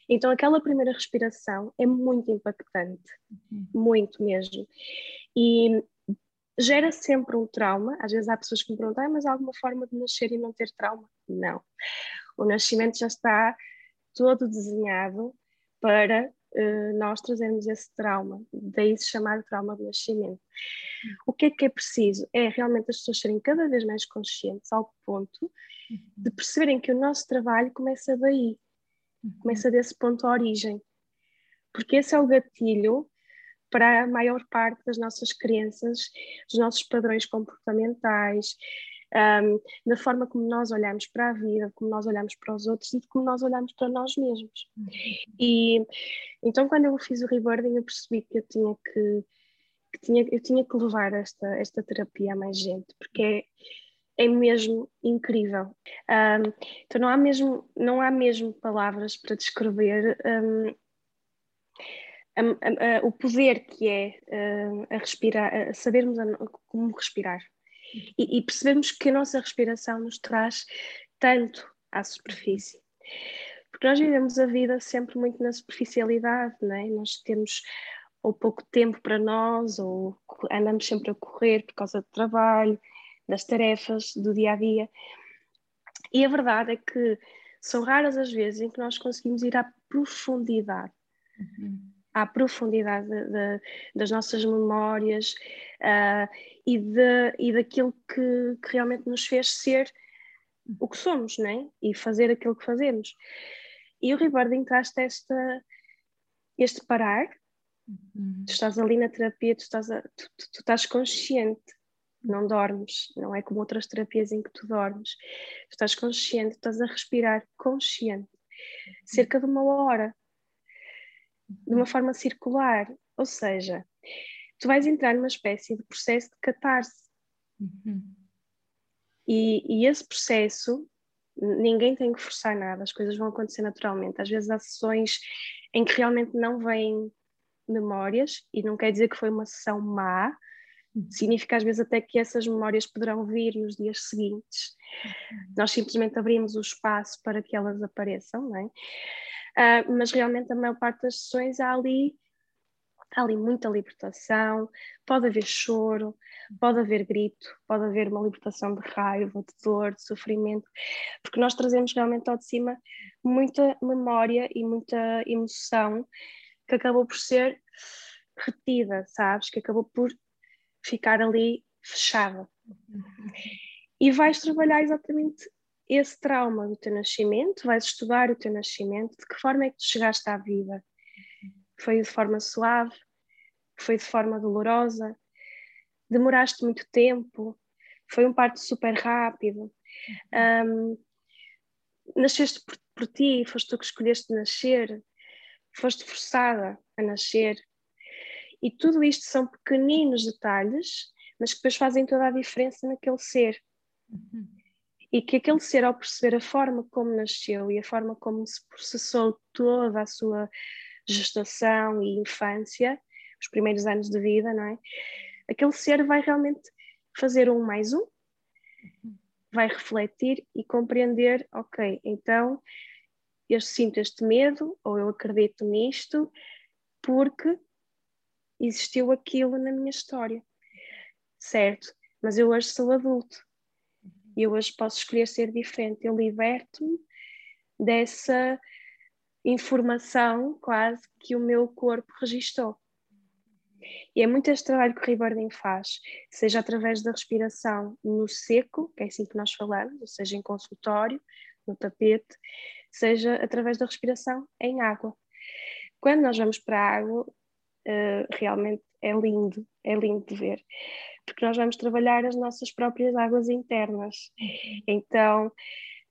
Então aquela primeira respiração é muito impactante, uhum. muito mesmo. E gera sempre um trauma. Às vezes há pessoas que me perguntam, ah, mas há alguma forma de nascer e não ter trauma? Não. O nascimento já está todo desenhado para uh, nós trazermos esse trauma, daí se chamar trauma de nascimento. O que é que é preciso? É realmente as pessoas serem cada vez mais conscientes ao ponto de perceberem que o nosso trabalho começa daí, começa desse ponto de origem, porque esse é o gatilho para a maior parte das nossas crenças, dos nossos padrões comportamentais, um, da forma como nós olhamos para a vida, como nós olhamos para os outros e como nós olhamos para nós mesmos. E então, quando eu fiz o rebirthing, eu percebi que eu tinha que, que tinha, eu tinha que levar esta, esta terapia a mais gente, porque é, é mesmo incrível. Um, então não há mesmo, não há mesmo palavras para descrever um, a, a, a, o poder que é a respirar, a sabermos como respirar e, e percebemos que a nossa respiração nos traz tanto à superfície. Porque nós vivemos a vida sempre muito na superficialidade, não é? Nós temos ou pouco tempo para nós, ou andamos sempre a correr por causa do trabalho, das tarefas do dia a dia. E a verdade é que são raras as vezes em que nós conseguimos ir à profundidade. Uhum à profundidade de, de, das nossas memórias uh, e, de, e daquilo que, que, realmente nos fez ser o que somos, né? E fazer aquilo que fazemos. E o rebirthing traz-te esta, este parar, uhum. tu estás ali na terapia, tu estás, a, tu, tu, tu estás consciente não dormes, não é como outras terapias em que tu dormes. Tu estás consciente, estás a respirar consciente, cerca de uma hora, de uma forma circular, ou seja, tu vais entrar numa espécie de processo de catarse. Uhum. E, e, esse processo, ninguém tem que forçar nada, as coisas vão acontecer naturalmente. Às vezes há sessões em que realmente não vêm memórias, e não quer dizer que foi uma sessão má, uhum. significa às vezes até que essas memórias poderão vir nos dias seguintes. Uhum. Nós simplesmente abrimos o espaço para que elas apareçam, não é? Uh, mas realmente a maior parte das sessões há ali há ali muita libertação, pode haver choro, pode haver grito, pode haver uma libertação de raiva, de dor, de sofrimento, porque nós trazemos realmente ao de cima muita memória e muita emoção que acabou por ser retida, sabes? Que acabou por ficar ali fechada. E vais trabalhar exatamente esse trauma do teu nascimento, vais estudar o teu nascimento, de que forma é que tu chegaste à vida. Foi de forma suave, foi de forma dolorosa, demoraste muito tempo, foi um parto super rápido. Um, nasceste por, por ti, foste tu que escolheste nascer, foste forçada a nascer. E tudo isto são pequeninos detalhes, mas que depois fazem toda a diferença naquele ser. Uhum. E que aquele ser, ao perceber a forma como nasceu e a forma como se processou toda a sua gestação e infância, os primeiros anos de vida, não é? Aquele ser vai realmente fazer um mais um, vai refletir e compreender, ok, então eu sinto este medo ou eu acredito nisto porque existiu aquilo na minha história, certo? Mas eu hoje sou adulto eu hoje posso escolher ser diferente. Eu liberto-me dessa informação quase que o meu corpo registou. E é muito este trabalho que o rebirthing faz, seja através da respiração no seco, que é assim que nós falamos, ou seja, em consultório, no tapete, seja através da respiração em água. Quando nós vamos para a água, uh, realmente é lindo, é lindo de ver, porque nós vamos trabalhar as nossas próprias águas internas. Então,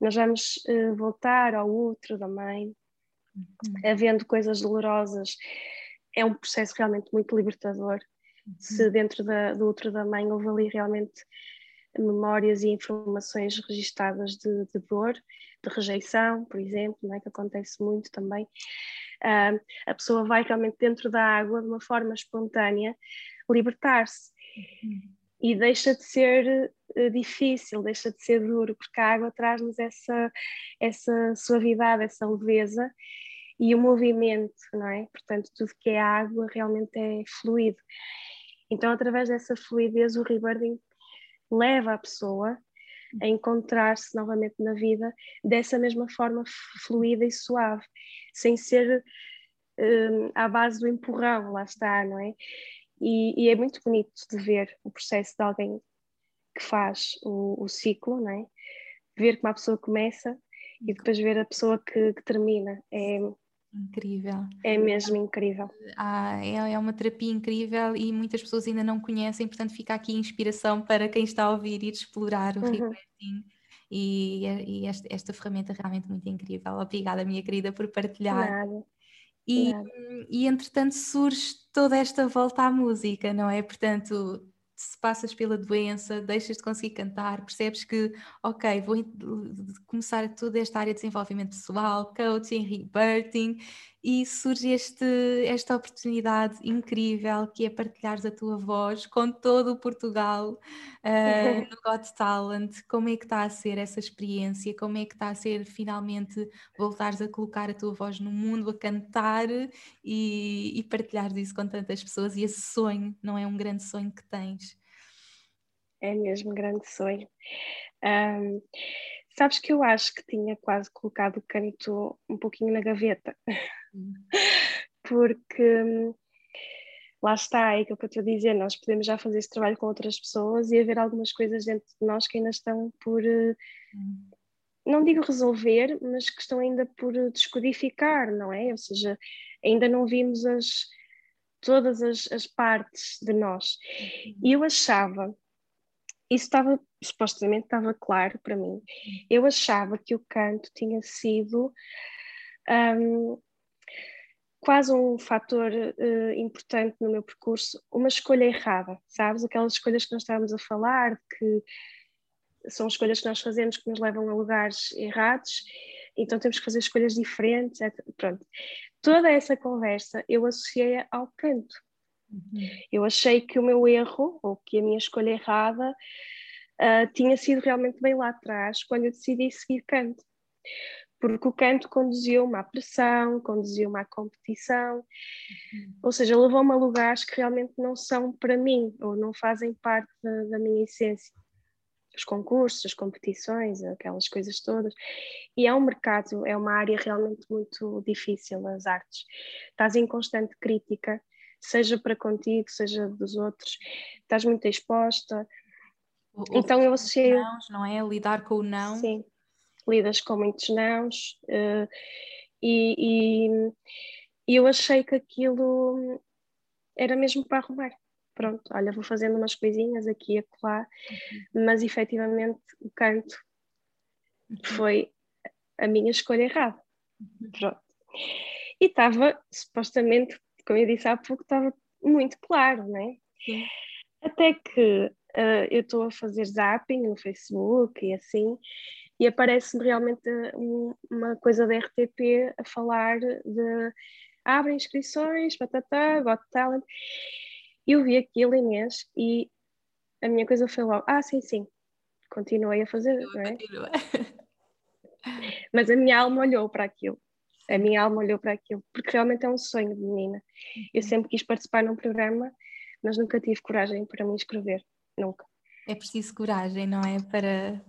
nós vamos uh, voltar ao útero da mãe, uhum. havendo coisas dolorosas é um processo realmente muito libertador. Uhum. Se dentro da, do útero da mãe houve ali realmente memórias e informações registadas de, de dor, de rejeição, por exemplo, né, que acontece muito também, uh, a pessoa vai realmente dentro da água de uma forma espontânea libertar-se. E deixa de ser uh, difícil, deixa de ser duro, porque a água traz-nos essa, essa suavidade, essa leveza, e o movimento, não é? Portanto, tudo que é água realmente é fluido. Então, através dessa fluidez, o rebirthing leva a pessoa a encontrar-se novamente na vida dessa mesma forma fluida e suave, sem ser um, à base do empurrão, lá está, não é? E, e, é muito bonito de ver o processo de alguém que faz o, o ciclo, não é? Ver como a pessoa começa e depois ver a pessoa que, que termina. É, Incrível. É mesmo incrível. Ah, é, é uma terapia incrível e muitas pessoas ainda não conhecem, portanto fica aqui inspiração para quem está a ouvir ir explorar o uhum. e, e esta, esta, ferramenta é realmente muito incrível. Obrigada, minha querida, por partilhar. Nada. E, Nada. e entretanto surge toda esta volta à música, não é? Portanto, se passas pela doença, deixas de conseguir cantar, percebes que, ok, vou começar toda esta área de desenvolvimento pessoal, coaching, rebirthing, e surge este, esta oportunidade incrível que é partilhares a tua voz com todo o Portugal uh, no Got Talent. Como é que está a ser essa experiência? Como é que está a ser finalmente voltares a colocar a tua voz no mundo, a cantar e, e partilhares isso com tantas pessoas? E esse sonho, não é um grande sonho que tens? É mesmo um grande sonho. Um, sabes que eu acho que tinha quase colocado o canto um pouquinho na gaveta. Porque lá está, é aquilo que eu estou a dizer, nós podemos já fazer esse trabalho com outras pessoas e haver algumas coisas dentro de nós que ainda estão por, hum. não digo resolver, mas que estão ainda por descodificar, não é? Ou seja, ainda não vimos as, todas as, as partes de nós. E eu achava isso estava, supostamente estava claro para mim. Eu achava que o canto tinha sido um, quase um fator uh, importante no meu percurso, uma escolha errada, sabes? Aquelas escolhas que nós estávamos a falar, que são escolhas que nós fazemos que nos levam a lugares errados, então temos que fazer escolhas diferentes, etc. Pronto. Toda essa conversa eu associei ao canto. Uhum. Eu achei que o meu erro, ou que a minha escolha errada, uh, tinha sido realmente bem lá atrás, quando eu decidi seguir canto. Porque o canto conduziu-me à pressão, conduziu-me à competição, uhum. ou seja, levou-me a lugares que realmente não são para mim, ou não fazem parte da, da minha essência os concursos, as competições, aquelas coisas todas. E é um mercado, é uma área realmente muito difícil, as artes. Estás em constante crítica, seja para contigo, seja dos outros, estás muito exposta. O, então eu associei. Nãos, não é? Lidar com o não. Sim, lidas com muitos nãos. Uh, e, e, e eu achei que aquilo era mesmo para arrumar pronto, olha, vou fazendo umas coisinhas aqui e acolá, uhum. mas efetivamente o canto uhum. foi a minha escolha errada. Uhum. Pronto. E estava, supostamente, como eu disse há pouco, estava muito claro, né? Sim. Até que uh, eu estou a fazer zapping no Facebook e assim, e aparece-me realmente um, uma coisa da RTP a falar de abre inscrições, patatá, got talent. Eu vi aquilo, Inês, e a minha coisa foi logo, ah, sim, sim, continuei a fazer, não é? Mas a minha alma olhou para aquilo. A minha alma olhou para aquilo, porque realmente é um sonho de menina. Eu uhum. sempre quis participar num programa, mas nunca tive coragem para me inscrever, nunca. É preciso coragem, não é? Para é.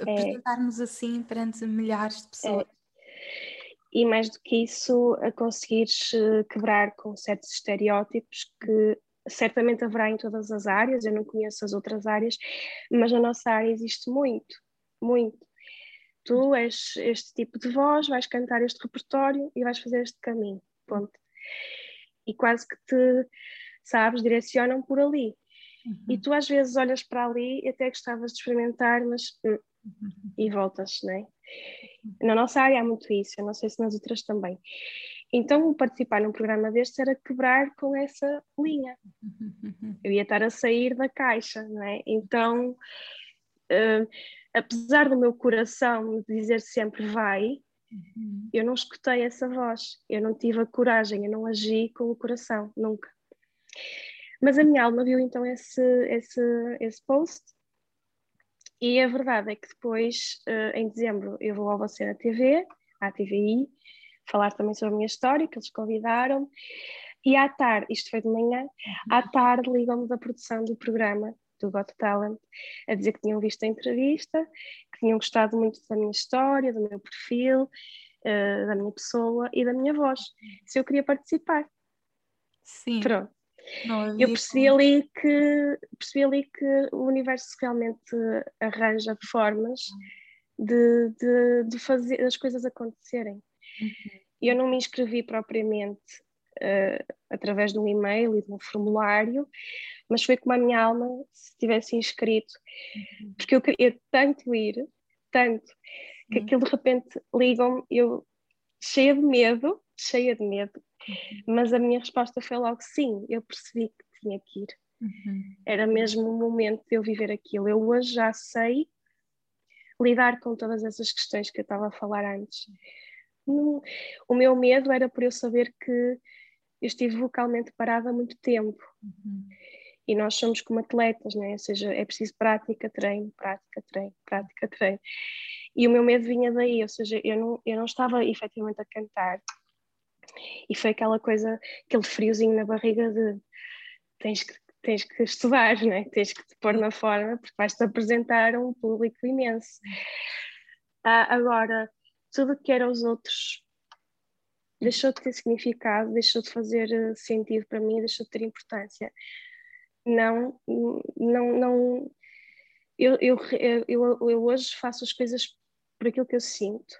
apresentarmos assim perante milhares de pessoas. É. E mais do que isso, a conseguires eh, quebrar com certos estereótipos que certamente haverá em todas as áreas, eu não conheço as outras áreas, mas na nossa área existe muito, muito. Tu és este tipo de voz, vais cantar este repertório e vais fazer este caminho, ponto. E quase que te, sabes, direcionam por ali. Uhum. E tu às vezes olhas para ali e até gostavas de experimentar, mas hum, uhum. e voltas, não é? Na nossa área há muito isso, eu não sei se nas outras também. Então, participar num programa destes era quebrar com essa linha. Eu ia estar a sair da caixa, não é? Então, uh, apesar do meu coração dizer sempre vai, eu não escutei essa voz, eu não tive a coragem, eu não agi com o coração, nunca. Mas a minha alma viu então esse, esse, esse post e a verdade é que depois, uh, em dezembro, eu vou ao Você na TV, à TVI, falar também sobre a minha história, que eles convidaram. E à tarde, isto foi de manhã, à tarde ligam-me da produção do programa do Got Talent a dizer que tinham visto a entrevista, que tinham gostado muito da minha história, do meu perfil, uh, da minha pessoa e da minha voz, se eu queria participar. Sim. Pronto. Eu percebi como... ali que percebi ali que o universo realmente arranja formas de, de, de fazer as coisas acontecerem. Uhum. Eu não me inscrevi propriamente uh, através de um e-mail e de um formulário, mas foi como a minha alma se tivesse inscrito, uhum. porque eu queria tanto ir, tanto, que uhum. aquilo de repente ligam-me, eu cheia de medo, cheia de medo. Mas a minha resposta foi logo sim, eu percebi que tinha que ir. Uhum. Era mesmo o momento de eu viver aquilo. Eu hoje já sei lidar com todas essas questões que eu estava a falar antes o meu medo era por eu saber que eu estive vocalmente parada há muito tempo. Uhum. E nós somos como atletas, né? ou seja, é preciso prática, treino, prática, treino, prática, treino. E o meu medo vinha daí, ou seja, eu não, eu não estava efetivamente a cantar. E foi aquela coisa, aquele friozinho na barriga de tens que, tens que estudar, né? tens que te pôr na forma, porque vais-te apresentar a um público imenso. Ah, agora, tudo que era os outros deixou de ter significado, deixou de fazer eh, sentido para mim, deixou de ter importância. Não, não, não. Eu, eu, eu, eu hoje faço as coisas por aquilo que eu sinto.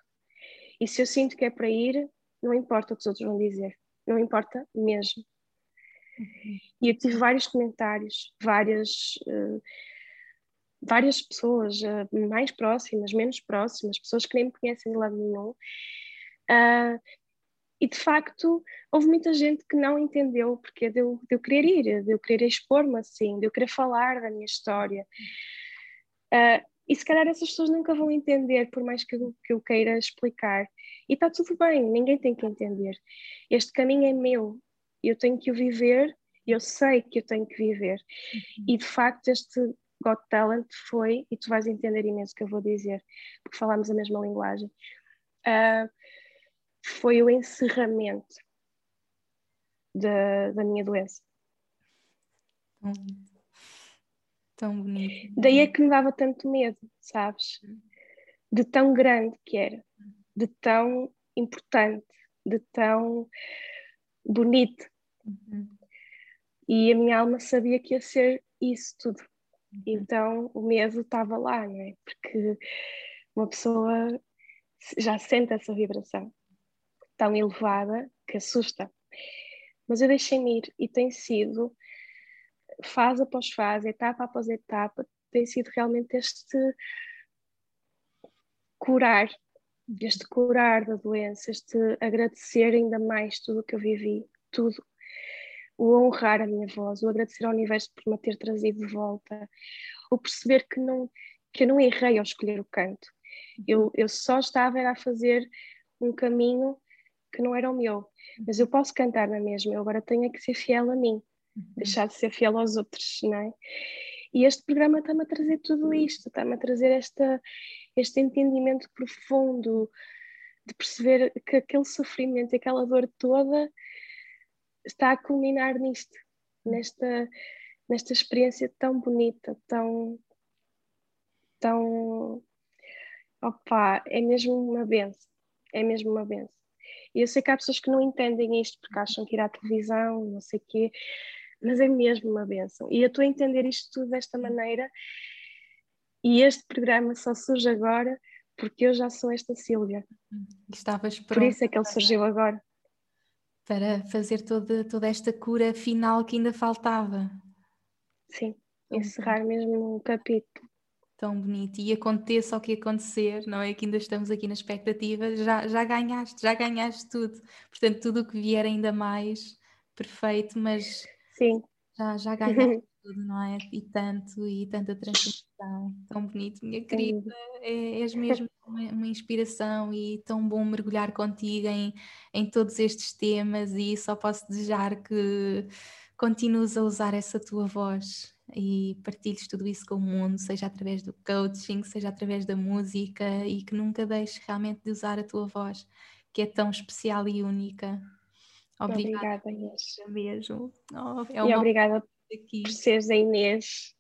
E se eu sinto que é para ir, não importa o que os outros vão dizer, não importa mesmo. Uhum. E eu tive vários comentários, várias. Uh, várias pessoas, uh, mais próximas, menos próximas, pessoas que nem me conhecem de lado nenhum. Uh, e de facto, houve muita gente que não entendeu porque de eu, de eu querer ir, de eu querer expor-me assim, de eu querer falar da minha história. Uh, e se calhar essas pessoas nunca vão entender, por mais que eu, que eu queira explicar. E está tudo bem, ninguém tem que entender. Este caminho é meu, eu tenho que o viver, eu sei que eu tenho que viver. Uhum. E de facto, este Got Talent foi, e tu vais entender imenso o que eu vou dizer, porque falamos a mesma linguagem, uh, foi o encerramento da, da minha doença. Uhum. Tão bonito. Daí é que me dava tanto medo, sabes? De tão grande que era, de tão importante, de tão bonito. Uhum. E a minha alma sabia que ia ser isso tudo. Uhum. Então o medo estava lá, não é? Porque uma pessoa já sente essa vibração tão elevada que assusta. Mas eu deixei-me ir e tem sido fase após fase, etapa após etapa, tem sido realmente este curar, este curar da doença, este agradecer ainda mais tudo o que eu vivi, tudo. O honrar a minha voz, o agradecer ao universo por me ter trazido de volta, o perceber que, não, que eu não errei ao escolher o canto. Eu, eu só estava a fazer um caminho que não era o meu, mas eu posso cantar na mesma, eu agora tenho que ser fiel a mim deixar de ser fiel aos outros, não é? E este programa está-me a trazer tudo isto, está-me a trazer esta, este entendimento profundo de perceber que aquele sofrimento, aquela dor toda está a culminar nisto, nesta, nesta experiência tão bonita, tão, tão, opa, é mesmo uma benção, é mesmo uma benção. E eu sei que há pessoas que não entendem isto porque acham que ir à televisão, não sei o quê, mas é mesmo uma benção. E eu estou a entender isto tudo desta maneira, e este programa só surge agora porque eu já sou esta Sílvia. Estavas Por isso é que ele surgiu agora. Para fazer toda, toda esta cura final que ainda faltava. Sim, encerrar mesmo um capítulo. Tão bonito. E aconteça o que acontecer, não é? Que ainda estamos aqui na expectativa, já, já ganhaste, já ganhaste tudo. Portanto, tudo o que vier ainda mais, perfeito, mas Sim. Já, já ganhaste tudo, não é? E tanto, e tanta transformação. Tão bonito, minha querida. É, és mesmo uma, uma, inspiração e tão bom mergulhar contigo em, em todos estes temas e só posso desejar que continues a usar essa tua voz e partilhes tudo isso com o mundo, seja através do coaching, seja através da música e que nunca deixes realmente de usar a tua voz, que é tão especial e única. Obrigada, obrigada Inês. mesmo. Oh, é e obrigada aqui. por seres a Inês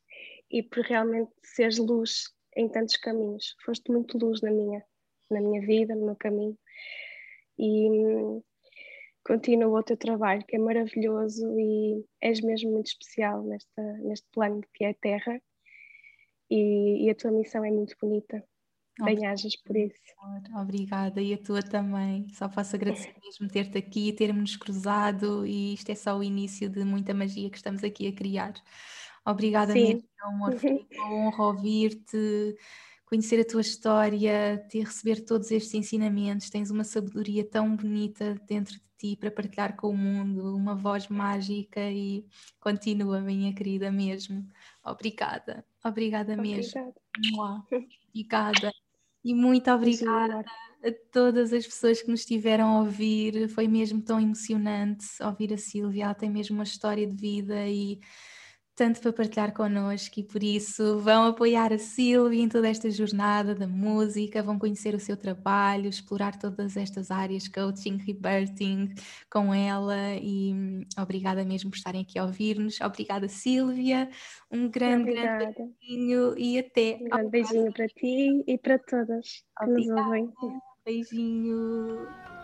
e por realmente seres luz em tantos caminhos. Foste muito luz na minha, na minha vida, no meu caminho. E hum, continua o teu trabalho, que é maravilhoso e és mesmo muito especial nesta, neste plano que é a Terra. E, e a tua missão é muito bonita. Bem-ajas por isso. Obrigada, e a tua também. Só posso agradecer mesmo ter-te aqui, ter-nos cruzado, e isto é só o início de muita magia que estamos aqui a criar. Obrigada Sim. mesmo, amor. Foi uma honra ouvir-te, conhecer a tua história, te receber todos estes ensinamentos. Tens uma sabedoria tão bonita dentro de ti para partilhar com o mundo, uma voz mágica e continua, minha querida, mesmo. Obrigada, obrigada, obrigada. mesmo. Obrigada. E muito obrigada a todas as pessoas que nos estiveram a ouvir. Foi mesmo tão emocionante ouvir a Silvia. Ela tem mesmo uma história de vida e tanto para partilhar connosco e por isso vão apoiar a Silvia em toda esta jornada da música, vão conhecer o seu trabalho, explorar todas estas áreas, coaching, rebirthing com ela e hum, obrigada mesmo por estarem aqui a ouvir-nos. Obrigada Silvia, um grande, grande beijinho e até. Um grande beijinho para ti e para todas que nos ouvem. Beijinho.